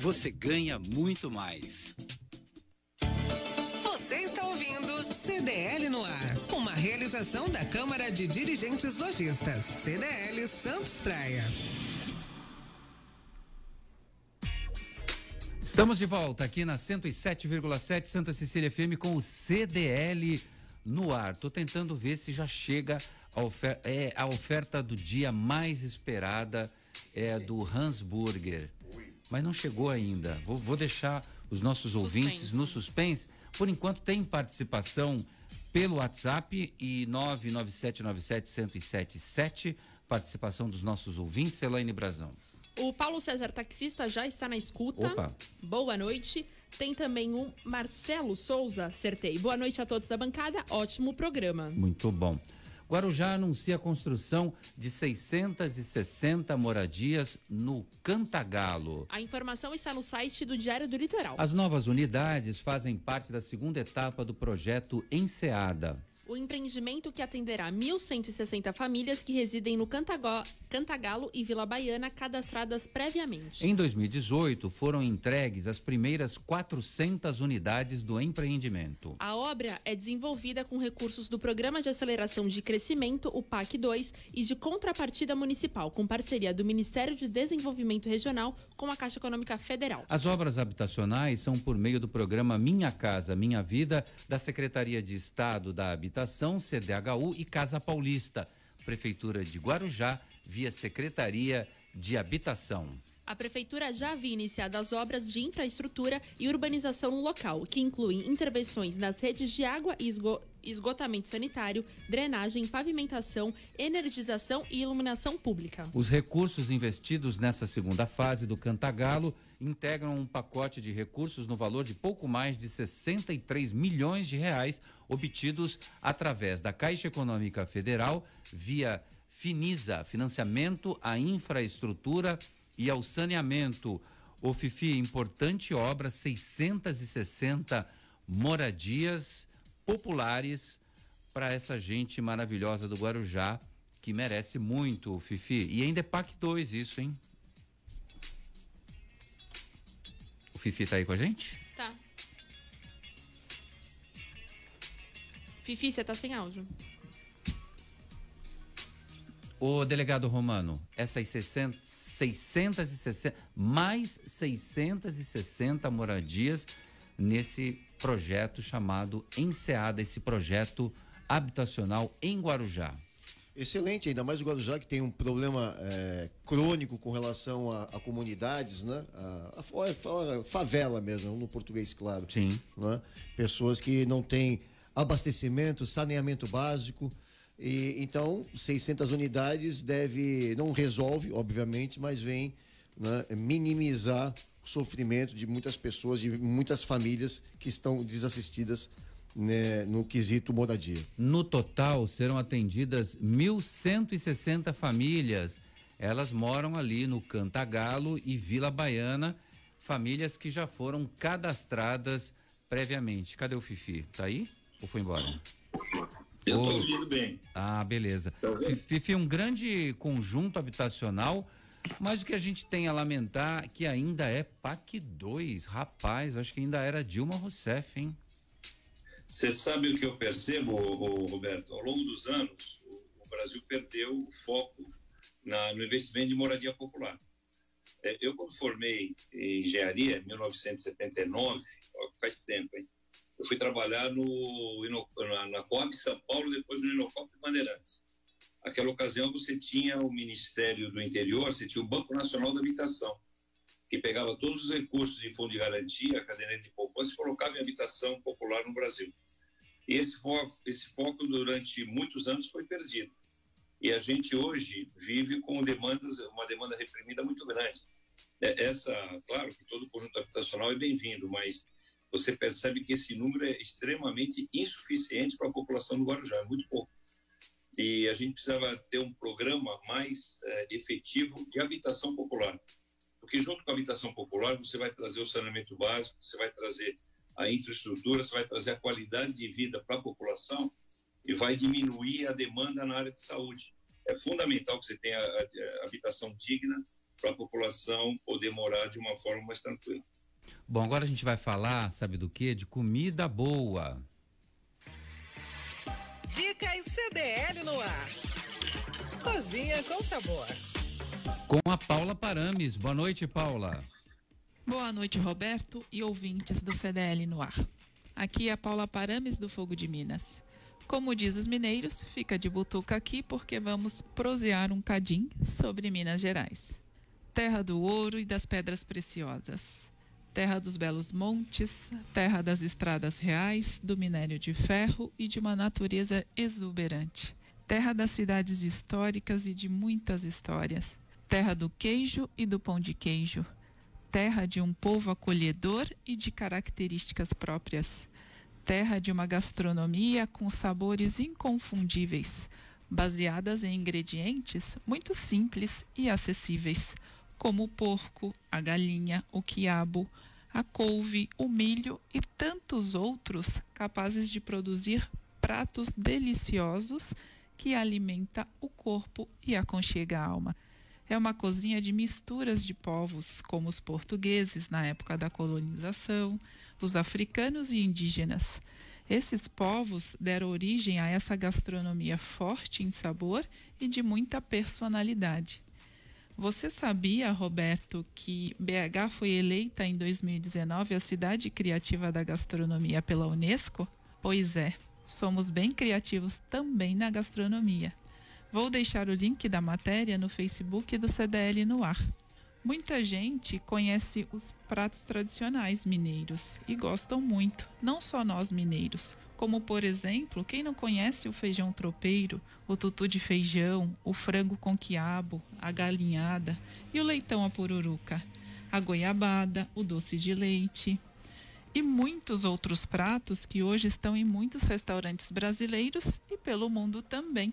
você ganha muito mais. Você está ouvindo CDL no ar. Uma realização da Câmara de Dirigentes Lojistas. CDL Santos Praia. Estamos de volta aqui na 107,7 Santa Cecília FM com o CDL no ar. Tô tentando ver se já chega a oferta, é, a oferta do dia mais esperada é a do Hans Burger. Mas não chegou ainda. Vou, vou deixar os nossos ouvintes no suspense. Por enquanto tem participação pelo WhatsApp e 99797-1077. Participação dos nossos ouvintes, Elaine Brazão. O Paulo César Taxista já está na escuta. Opa. Boa noite. Tem também um Marcelo Souza, acertei. Boa noite a todos da bancada, ótimo programa. Muito bom. Guarujá anuncia a construção de 660 moradias no Cantagalo. A informação está no site do Diário do Litoral. As novas unidades fazem parte da segunda etapa do projeto Enseada o empreendimento que atenderá 1.160 famílias que residem no Cantagó, Cantagalo e Vila Baiana cadastradas previamente. Em 2018, foram entregues as primeiras 400 unidades do empreendimento. A obra é desenvolvida com recursos do Programa de Aceleração de Crescimento, o PAC 2, e de contrapartida municipal, com parceria do Ministério de Desenvolvimento Regional com a Caixa Econômica Federal. As obras habitacionais são por meio do programa Minha Casa Minha Vida, da Secretaria de Estado da Habitação Habitação, CDHU e Casa Paulista, Prefeitura de Guarujá, via Secretaria de Habitação. A Prefeitura já havia iniciado as obras de infraestrutura e urbanização no local, que incluem intervenções nas redes de água e esgotamento sanitário, drenagem, pavimentação, energização e iluminação pública. Os recursos investidos nessa segunda fase do Cantagalo integram um pacote de recursos no valor de pouco mais de 63 milhões de reais obtidos através da Caixa Econômica Federal via Finisa, financiamento à infraestrutura e ao saneamento. O FIFI, importante obra, 660 moradias populares para essa gente maravilhosa do Guarujá, que merece muito, Fifi. E ainda é PAC 2 isso, hein? O Fifi tá aí com a gente? Fifi, você tá sem áudio. O delegado Romano, essas 60, 660, mais 660 moradias nesse projeto chamado Enseada, esse projeto habitacional em Guarujá. Excelente, ainda mais o Guarujá que tem um problema é, crônico com relação a, a comunidades, né? A, a, a, favela mesmo, no português claro. Sim. Né? Pessoas que não têm abastecimento, saneamento básico. E, então, 600 unidades deve, não resolve, obviamente, mas vem né, minimizar o sofrimento de muitas pessoas, de muitas famílias que estão desassistidas né, no quesito moradia. No total, serão atendidas 1.160 famílias. Elas moram ali no Cantagalo e Vila Baiana, famílias que já foram cadastradas previamente. Cadê o Fifi? Tá aí? Ou foi embora? Eu estou ouvindo bem. Ah, beleza. Tá Fifi, um grande conjunto habitacional, mas o que a gente tem a lamentar que ainda é PAC 2. Rapaz, acho que ainda era Dilma Rousseff, hein? Você sabe o que eu percebo, Roberto? Ao longo dos anos, o Brasil perdeu o foco na, no investimento de moradia popular. É, eu, quando formei em engenharia, em 1979, faz tempo, hein? Eu fui trabalhar no, na, na Coab São Paulo, depois no Inocop Bandeirantes. Aquela ocasião você tinha o Ministério do Interior, você tinha o Banco Nacional da Habitação, que pegava todos os recursos de fundo de garantia, caderneta de poupança e colocava em habitação popular no Brasil. E esse foco, esse foco durante muitos anos foi perdido. E a gente hoje vive com demandas, uma demanda reprimida muito grande. É, essa, claro que todo conjunto habitacional é bem-vindo, mas você percebe que esse número é extremamente insuficiente para a população do Guarujá, é muito pouco. E a gente precisava ter um programa mais é, efetivo de habitação popular. Porque junto com a habitação popular, você vai trazer o saneamento básico, você vai trazer a infraestrutura, você vai trazer a qualidade de vida para a população e vai diminuir a demanda na área de saúde. É fundamental que você tenha a, a habitação digna para a população poder morar de uma forma mais tranquila. Bom, agora a gente vai falar, sabe do que? De comida boa. Dicas CDL no ar. Cozinha com sabor. Com a Paula Parames. Boa noite, Paula. Boa noite, Roberto e ouvintes do CDL no ar. Aqui é a Paula Parames do Fogo de Minas. Como diz os mineiros, fica de butuca aqui porque vamos prosear um cadim sobre Minas Gerais. Terra do ouro e das pedras preciosas terra dos belos montes, terra das estradas reais, do minério de ferro e de uma natureza exuberante, terra das cidades históricas e de muitas histórias, terra do queijo e do pão de queijo, terra de um povo acolhedor e de características próprias, terra de uma gastronomia com sabores inconfundíveis, baseadas em ingredientes muito simples e acessíveis, como o porco, a galinha, o quiabo, a couve, o milho e tantos outros capazes de produzir pratos deliciosos que alimenta o corpo e aconchega a alma. É uma cozinha de misturas de povos, como os portugueses na época da colonização, os africanos e indígenas. Esses povos deram origem a essa gastronomia forte em sabor e de muita personalidade. Você sabia, Roberto, que BH foi eleita em 2019 a cidade criativa da gastronomia pela Unesco? Pois é, somos bem criativos também na gastronomia. Vou deixar o link da matéria no Facebook do CDL no ar. Muita gente conhece os pratos tradicionais mineiros e gostam muito, não só nós mineiros, como por exemplo, quem não conhece o feijão tropeiro, o tutu de feijão, o frango com quiabo, a galinhada e o leitão à pururuca, a goiabada, o doce de leite e muitos outros pratos que hoje estão em muitos restaurantes brasileiros e pelo mundo também.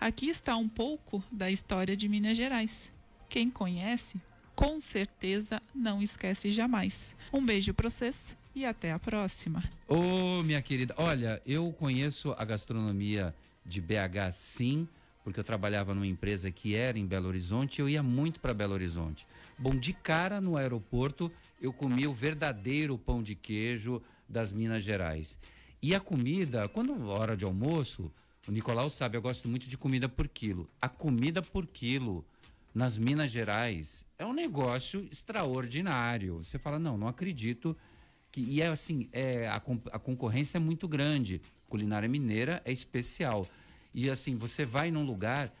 Aqui está um pouco da história de Minas Gerais. Quem conhece, com certeza não esquece jamais. Um beijo para vocês e até a próxima. Ô, minha querida, olha, eu conheço a gastronomia de BH sim, porque eu trabalhava numa empresa que era em Belo Horizonte, eu ia muito para Belo Horizonte. Bom, de cara no aeroporto, eu comia o verdadeiro pão de queijo das Minas Gerais. E a comida, quando hora de almoço, o Nicolau sabe, eu gosto muito de comida por quilo. A comida por quilo nas Minas Gerais é um negócio extraordinário. Você fala, não, não acredito. Que, e é assim, é, a, a concorrência é muito grande. Culinária mineira é especial. E assim, você vai num lugar,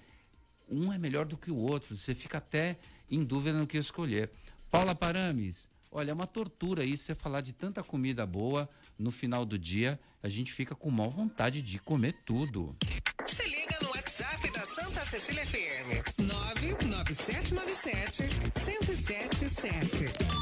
um é melhor do que o outro. Você fica até em dúvida no que escolher. Paula Parames, olha, é uma tortura isso, você falar de tanta comida boa no final do dia a gente fica com mal vontade de comer tudo. Se liga no WhatsApp da Santa Cecília FM. 99797 1077.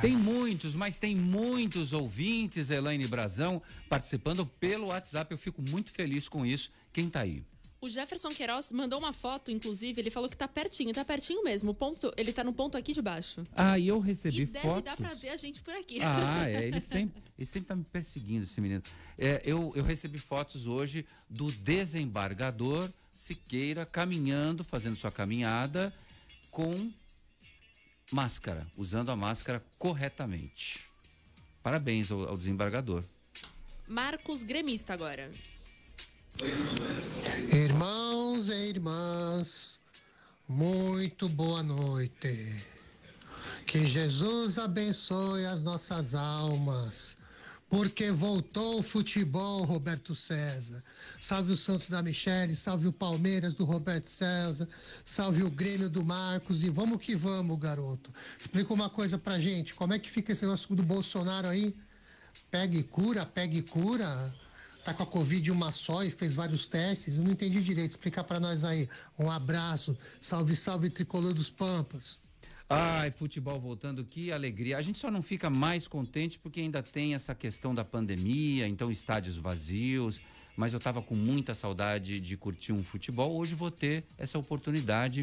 Tem muitos, mas tem muitos ouvintes, Elaine Brazão, participando pelo WhatsApp. Eu fico muito feliz com isso. Quem tá aí? O Jefferson Queiroz mandou uma foto, inclusive, ele falou que tá pertinho, tá pertinho mesmo. O ponto, ele tá no ponto aqui de baixo. Ah, e eu recebi e fotos. deve dar pra ver a gente por aqui. Ah, é, ele [LAUGHS] sempre, ele sempre tá me perseguindo, esse menino. É, eu, eu recebi fotos hoje do desembargador Siqueira caminhando, fazendo sua caminhada com máscara, usando a máscara corretamente. Parabéns ao, ao desembargador. Marcos Gremista agora. Irmãos e irmãs, muito boa noite. Que Jesus abençoe as nossas almas, porque voltou o futebol, Roberto César. Salve o Santos da Michele, salve o Palmeiras do Roberto César, salve o Grêmio do Marcos e vamos que vamos, garoto. Explica uma coisa pra gente, como é que fica esse negócio do Bolsonaro aí? Pega e cura, pega e cura tá com a Covid uma só e fez vários testes. Eu não entendi direito. Explica para nós aí. Um abraço. Salve, salve, tricolor dos Pampas. Ai, futebol voltando, que alegria. A gente só não fica mais contente porque ainda tem essa questão da pandemia, então estádios vazios. Mas eu estava com muita saudade de curtir um futebol. Hoje vou ter essa oportunidade,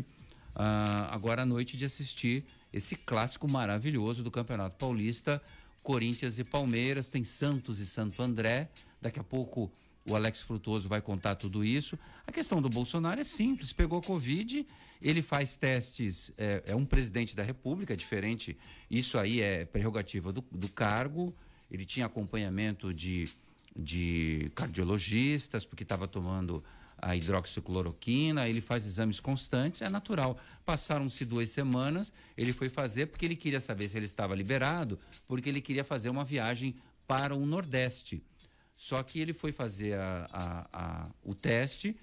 uh, agora à noite, de assistir esse clássico maravilhoso do Campeonato Paulista. Corinthians e Palmeiras, tem Santos e Santo André. Daqui a pouco o Alex Frutuoso vai contar tudo isso. A questão do Bolsonaro é simples: pegou Covid, ele faz testes, é, é um presidente da República, é diferente. Isso aí é prerrogativa do, do cargo. Ele tinha acompanhamento de, de cardiologistas, porque estava tomando a hidroxicloroquina, ele faz exames constantes, é natural. Passaram-se duas semanas, ele foi fazer porque ele queria saber se ele estava liberado, porque ele queria fazer uma viagem para o Nordeste. Só que ele foi fazer a, a, a, o teste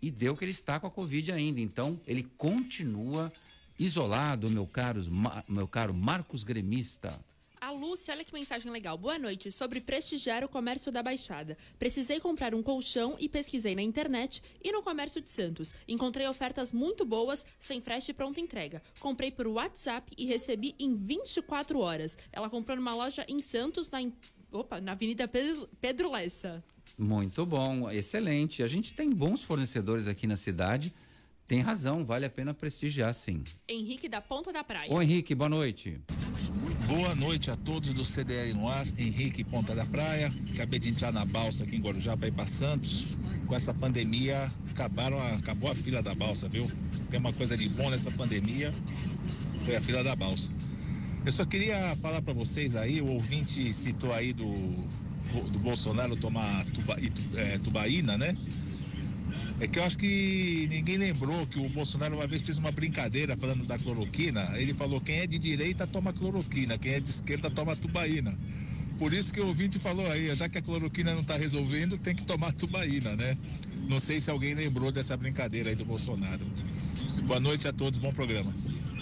e deu que ele está com a Covid ainda. Então, ele continua isolado, meu caro, meu caro Marcos Gremista. A Lúcia, olha que mensagem legal. Boa noite. Sobre prestigiar o comércio da Baixada. Precisei comprar um colchão e pesquisei na internet e no comércio de Santos. Encontrei ofertas muito boas, sem frete e pronta entrega. Comprei por WhatsApp e recebi em 24 horas. Ela comprou numa loja em Santos, na Opa, na Avenida Pedro, Pedro Lessa. Muito bom, excelente. A gente tem bons fornecedores aqui na cidade. Tem razão, vale a pena prestigiar, sim. Henrique da Ponta da Praia. Ô Henrique, boa noite. Boa noite a todos do CDL no ar, Henrique Ponta da Praia. Acabei de entrar na balsa aqui em Guarujá para ir para Santos. Com essa pandemia, acabaram a, acabou a fila da balsa, viu? Tem uma coisa de bom nessa pandemia, foi a fila da balsa. Eu só queria falar para vocês aí, o ouvinte citou aí do, do Bolsonaro tomar tuba, é, tubaína, né? É que eu acho que ninguém lembrou que o Bolsonaro uma vez fez uma brincadeira falando da cloroquina. Ele falou: quem é de direita toma cloroquina, quem é de esquerda toma tubaína. Por isso que o ouvinte falou aí, já que a cloroquina não está resolvendo, tem que tomar tubaína, né? Não sei se alguém lembrou dessa brincadeira aí do Bolsonaro. Boa noite a todos, bom programa.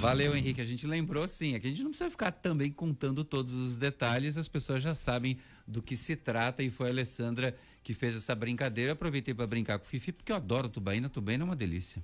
Valeu, Henrique. A gente lembrou sim. Aqui a gente não precisa ficar também contando todos os detalhes, as pessoas já sabem do que se trata e foi a Alessandra que fez essa brincadeira. Eu aproveitei para brincar com o Fifi, porque eu adoro tubaína. Tubaína é uma delícia.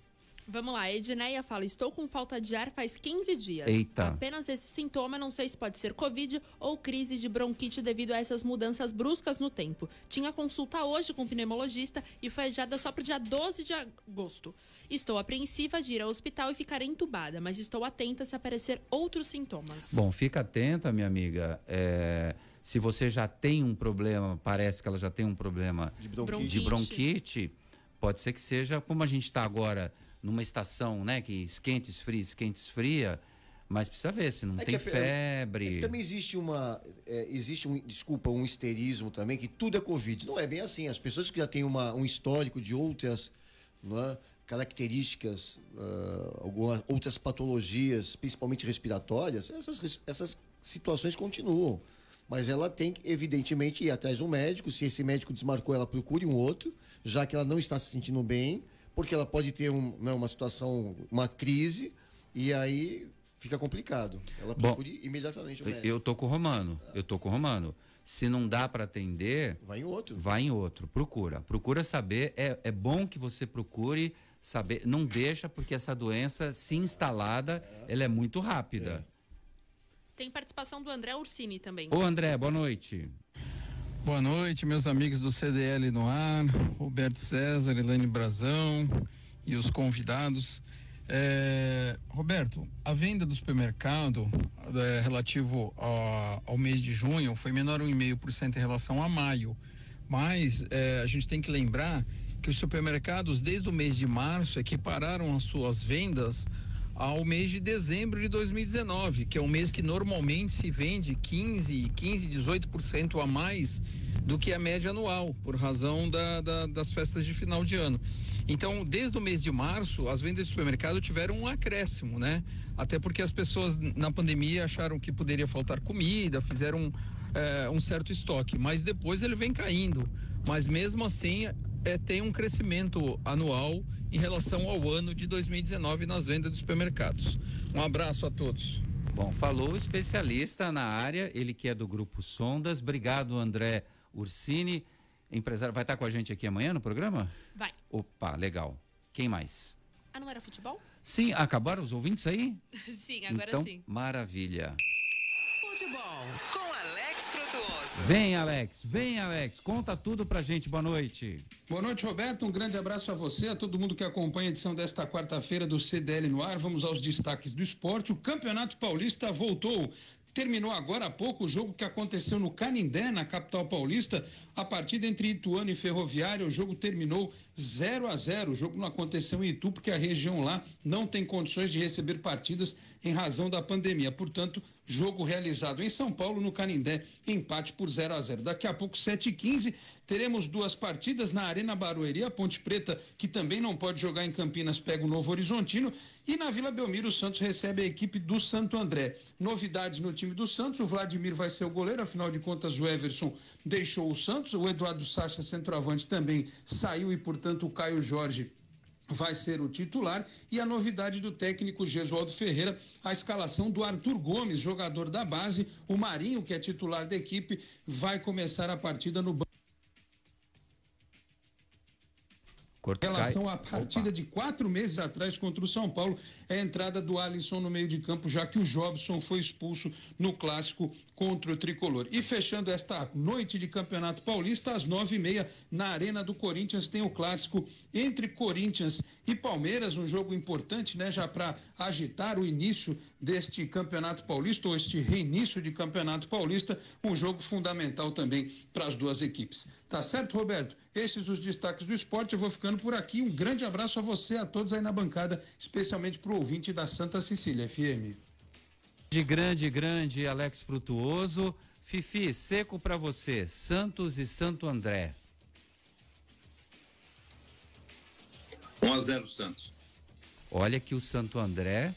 Vamos lá, Edneia fala: Estou com falta de ar faz 15 dias. Eita. Apenas esse sintoma, não sei se pode ser Covid ou crise de bronquite devido a essas mudanças bruscas no tempo. Tinha consulta hoje com o pneumologista e foi adiada só para o dia 12 de agosto. Estou apreensiva de ir ao hospital e ficar entubada, mas estou atenta se aparecer outros sintomas. Bom, fica atenta, minha amiga. É, se você já tem um problema, parece que ela já tem um problema De bronquite. de bronquite, pode ser que seja como a gente está agora numa estação, né, que esquenta, esfria, esquenta, esfria, mas precisa ver se não É tem a- febre. É que também existe uma. é, existe um, desculpa, um histerismo também, que tudo é Covid. Não é bem assim. As pessoas que já têm uma, um histórico de outras é, características, ah, algumas outras patologias, principalmente respiratórias, essas, essas situações continuam. Mas ela tem que, evidentemente, ir atrás de um médico. Se esse médico desmarcou, ela procure um outro, já que ela não está se sentindo bem, porque ela pode ter um, né, uma situação, uma crise, e aí fica complicado. Ela Bom, procure imediatamente o médico. Eu tô com o Romano, eu tô com o Romano. Se não dá para atender, Vai em outro. vai em outro. Procura, procura saber. É, é bom que você procure saber. Não deixa porque essa doença, se instalada, ela é muito rápida. Tem participação do André Ursini também. Ô André, boa noite. Boa noite, meus amigos do CDL no ar, Roberto César, Elaine Brazão e os convidados. É, Roberto, a venda do supermercado é, relativo a- ao mês de junho foi menor 1,5% em relação a maio, mas é, a gente tem que lembrar que os supermercados, desde o mês de março, equipararam as suas vendas ao mês de dezembro de 2019, que é um mês que normalmente se vende 15, 15, 18% a mais do que a média anual, por razão da- da- das festas de final de ano. Então, desde o mês de março, as vendas de supermercado tiveram um acréscimo, né? Até porque as pessoas na pandemia acharam que poderia faltar comida, fizeram eh, um certo estoque, mas depois ele vem caindo. Mas mesmo assim, eh, tem um crescimento anual em relação ao ano de 2019 nas vendas dos supermercados. Um abraço a todos. Bom, falou o especialista na área, ele que é do grupo Sondas. Obrigado, André Ursini, empresário. Vai estar com a gente aqui amanhã no programa? Vai. Opa, legal. Quem mais? Ah, não era futebol? Sim, acabaram os ouvintes aí? [LAUGHS] sim, agora então, sim. maravilha. Futebol com Alex Frutuoso. Vem, Alex, vem, Alex, conta tudo pra gente. Boa noite. Boa noite, Roberto. Um grande abraço a você, a todo mundo que acompanha a edição desta quarta-feira do CDL no ar. Vamos aos destaques do esporte. O Campeonato Paulista voltou. Terminou agora há pouco o jogo que aconteceu no Canindé, na capital paulista. A partida entre Ituano e Ferroviária, o jogo terminou 0 a 0. O jogo não aconteceu em Itu porque a região lá não tem condições de receber partidas em razão da pandemia. Portanto, jogo realizado em São Paulo, no Canindé, empate por 0 a 0. Daqui a pouco, 7h15, teremos duas partidas na Arena Barueri, a Ponte Preta, que também não pode jogar em Campinas, pega o Novo Horizontino, e na Vila Belmiro, o Santos recebe a equipe do Santo André. Novidades no time do Santos, o Vladimir vai ser o goleiro, afinal de contas, o Everson deixou o Santos, o Eduardo Sacha, centroavante, também saiu. E, portanto, o Caio Jorge vai ser o titular e a novidade do técnico Gesualdo Ferreira, a escalação do Arthur Gomes, jogador da base, o Marinho, que é titular da equipe, vai começar a partida no banco. Em relação à partida Opa. de quatro meses atrás contra o São Paulo, é a entrada do Alisson no meio de campo, já que o Jobson foi expulso no clássico contra o Tricolor. E fechando esta noite de Campeonato Paulista, às nove e meia, na Arena do Corinthians, tem o clássico entre Corinthians e Palmeiras, um jogo importante, né, já para agitar o início deste Campeonato Paulista, ou este reinício de Campeonato Paulista, um jogo fundamental também para as duas equipes. Tá certo, Roberto? Esses os destaques do esporte. Eu vou ficando por aqui. Um grande abraço a você, a todos aí na bancada, especialmente para o ouvinte da Santa Cecília FM. De grande, grande, Alex Frutuoso. Fifi, seco para você. Santos e Santo André. 1 a 0 Santos. Olha que o Santo André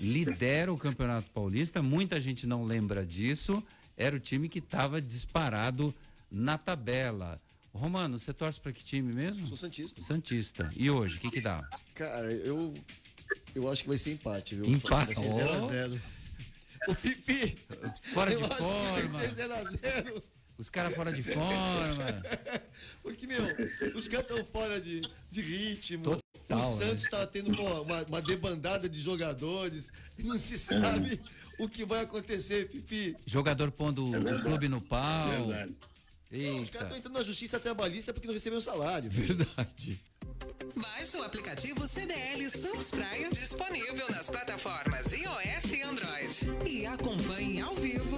lidera o Campeonato Paulista. Muita gente não lembra disso. Era o time que estava disparado na tabela. Romano, você torce para que time mesmo? Sou Santista. Santista. E hoje, o que que dá? Cara, eu eu acho que vai ser empate, viu? Empate? Vai ser 0x0. Oh. O Pipi! [LAUGHS] Fora de forma. vai ser 0x0. Os caras fora de forma. [LAUGHS] Porque, meu, os caras estão fora de, de ritmo. Total, o Santos está né? tendo pô, uma, uma, debandada de jogadores. Não se sabe o que vai acontecer, Pipi. Jogador pondo é o clube no pau. É verdade. Eita. Os caras estão entrando na justiça trabalhista porque não recebem o salário. Verdade. Baixe o aplicativo CDL Santos Praia, disponível nas plataformas iOS e Android. E acompanhe ao vivo.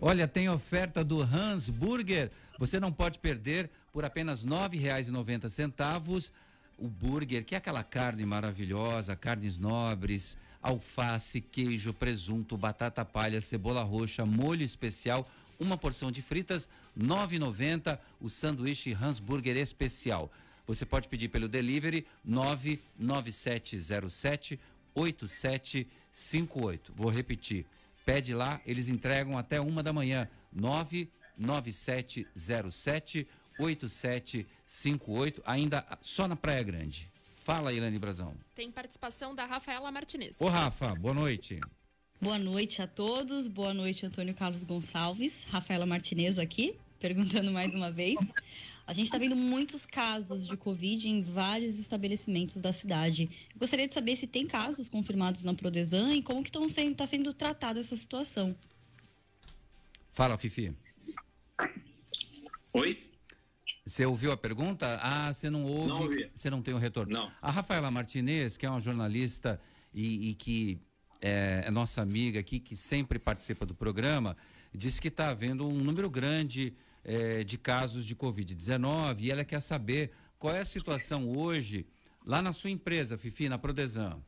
Olha, tem oferta do Hans Burger. Você não pode perder por apenas R$ 9,90 o burger, que é aquela carne maravilhosa, carnes nobres, alface, queijo, presunto, batata palha, cebola roxa, molho especial uma porção de fritas, R$ 9,90 o sanduíche Hansburger especial. Você pode pedir pelo delivery 99707 8758. Vou repetir. Pede lá, eles entregam até uma da manhã. 99707 8758, ainda só na Praia Grande. Fala, Ilane Brazão. Tem participação da Rafaela Martinez. Ô, Rafa, boa noite. Boa noite a todos. Boa noite, Antônio Carlos Gonçalves. Rafaela Martinez aqui, perguntando mais uma vez. A gente está vendo muitos casos de Covid em vários estabelecimentos da cidade. Eu gostaria de saber se tem casos confirmados na Prodesan e como que está sendo, tá sendo tratada essa situação. Fala, Fifi. Oi? Você ouviu a pergunta? Ah, você não ouve. Não ouvi. Você não tem o retorno. Não. A Rafaela Martinez, que é uma jornalista e, e que é, é, nossa amiga aqui, que sempre participa do programa, disse que está havendo um número grande é, de casos de Covid-19 e ela quer saber qual é a situação hoje lá na sua empresa, Fifi, na Prodesan.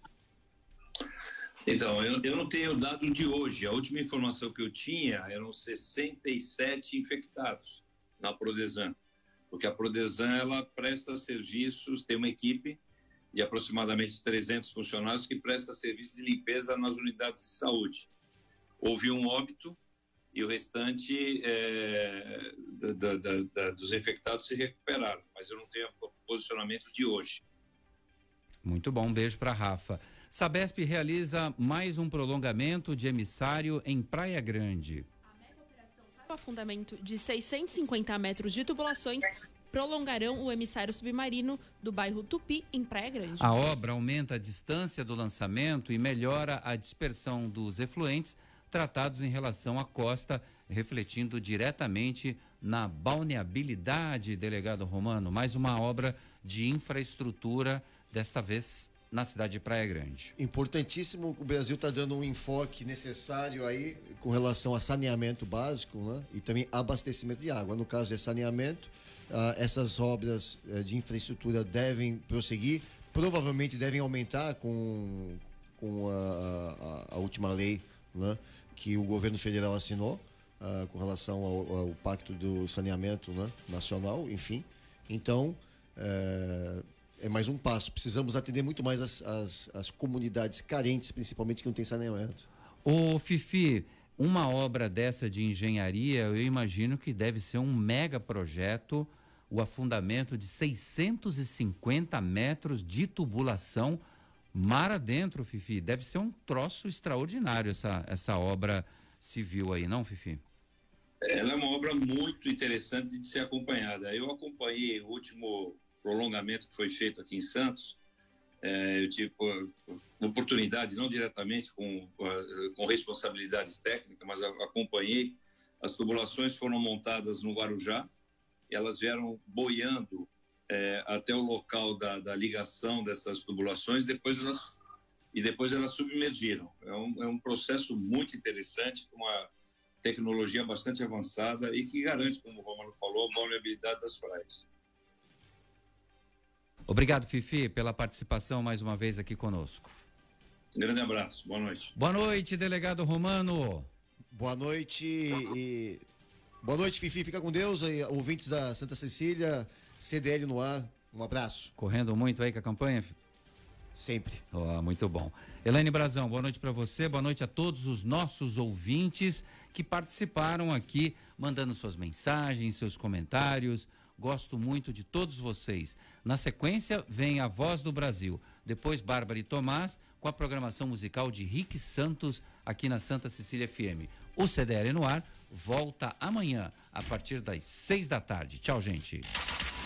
Então, eu, eu não tenho dado de hoje. A última informação que eu tinha eram 67 infectados na Prodesan. Porque a Prodesan, ela presta serviços, tem uma equipe de aproximadamente 300 funcionários que presta serviço de limpeza nas unidades de saúde. Houve um óbito e o restante é, da, da, da, dos infectados se recuperaram, mas eu não tenho posicionamento de hoje. Muito bom, um beijo para Rafa. Sabesp realiza mais um prolongamento de emissário em Praia Grande. O afundamento de 650 metros de tubulações prolongarão o emissário submarino do bairro Tupi, em Praia Grande. A obra aumenta a distância do lançamento e melhora a dispersão dos efluentes tratados em relação à costa, refletindo diretamente na balneabilidade, delegado Romano. Mais uma obra de infraestrutura, desta vez na cidade de Praia Grande. Importantíssimo, o Brasil está dando um enfoque necessário aí com relação a saneamento básico né? e também abastecimento de água. No caso de saneamento, Uh, essas obras uh, de infraestrutura devem prosseguir, provavelmente devem aumentar com, com a, a, a última lei né, que o governo federal assinou uh, com relação ao, ao, Pacto do Saneamento né, Nacional, enfim. Então, eh, é mais um passo. Precisamos atender muito mais as, as, as comunidades carentes, principalmente que não têm saneamento. Ô, Fifi, uma obra dessa de engenharia, eu imagino que deve ser um mega projeto o afundamento de 650 metros de tubulação mar adentro, Fifi. Deve ser um troço extraordinário essa, essa obra civil aí, não, Fifi? Ela é uma obra muito interessante de ser acompanhada. Eu acompanhei o último prolongamento que foi feito aqui em Santos. É, eu tive oportunidade, não diretamente com, com responsabilidades técnicas, mas acompanhei. As tubulações foram montadas no Guarujá, elas vieram boiando é, até o local da, da, ligação dessas tubulações, depois elas, e depois elas submergiram. É um, é um processo muito interessante, com uma tecnologia bastante avançada e que garante, como o Romano falou, a vulnerabilidade das praias. Obrigado, Fifi, pela participação mais uma vez aqui conosco. Um grande abraço, boa noite. Boa noite, delegado Romano. Boa noite e boa noite, Fifi. Fica com Deus, ouvintes da Santa Cecília, CDL no ar. Um abraço. Correndo muito aí com a campanha? Sempre. Oh, muito bom. Elaine Brazão, boa noite para você, boa noite a todos os nossos ouvintes que participaram aqui, mandando suas mensagens, seus comentários. Gosto muito de todos vocês. Na sequência, vem a Voz do Brasil. Depois, Bárbara e Tomás, com a programação musical de Rick Santos, aqui na Santa Cecília FM. O CDL no ar volta amanhã, a partir das seis da tarde. Tchau, gente.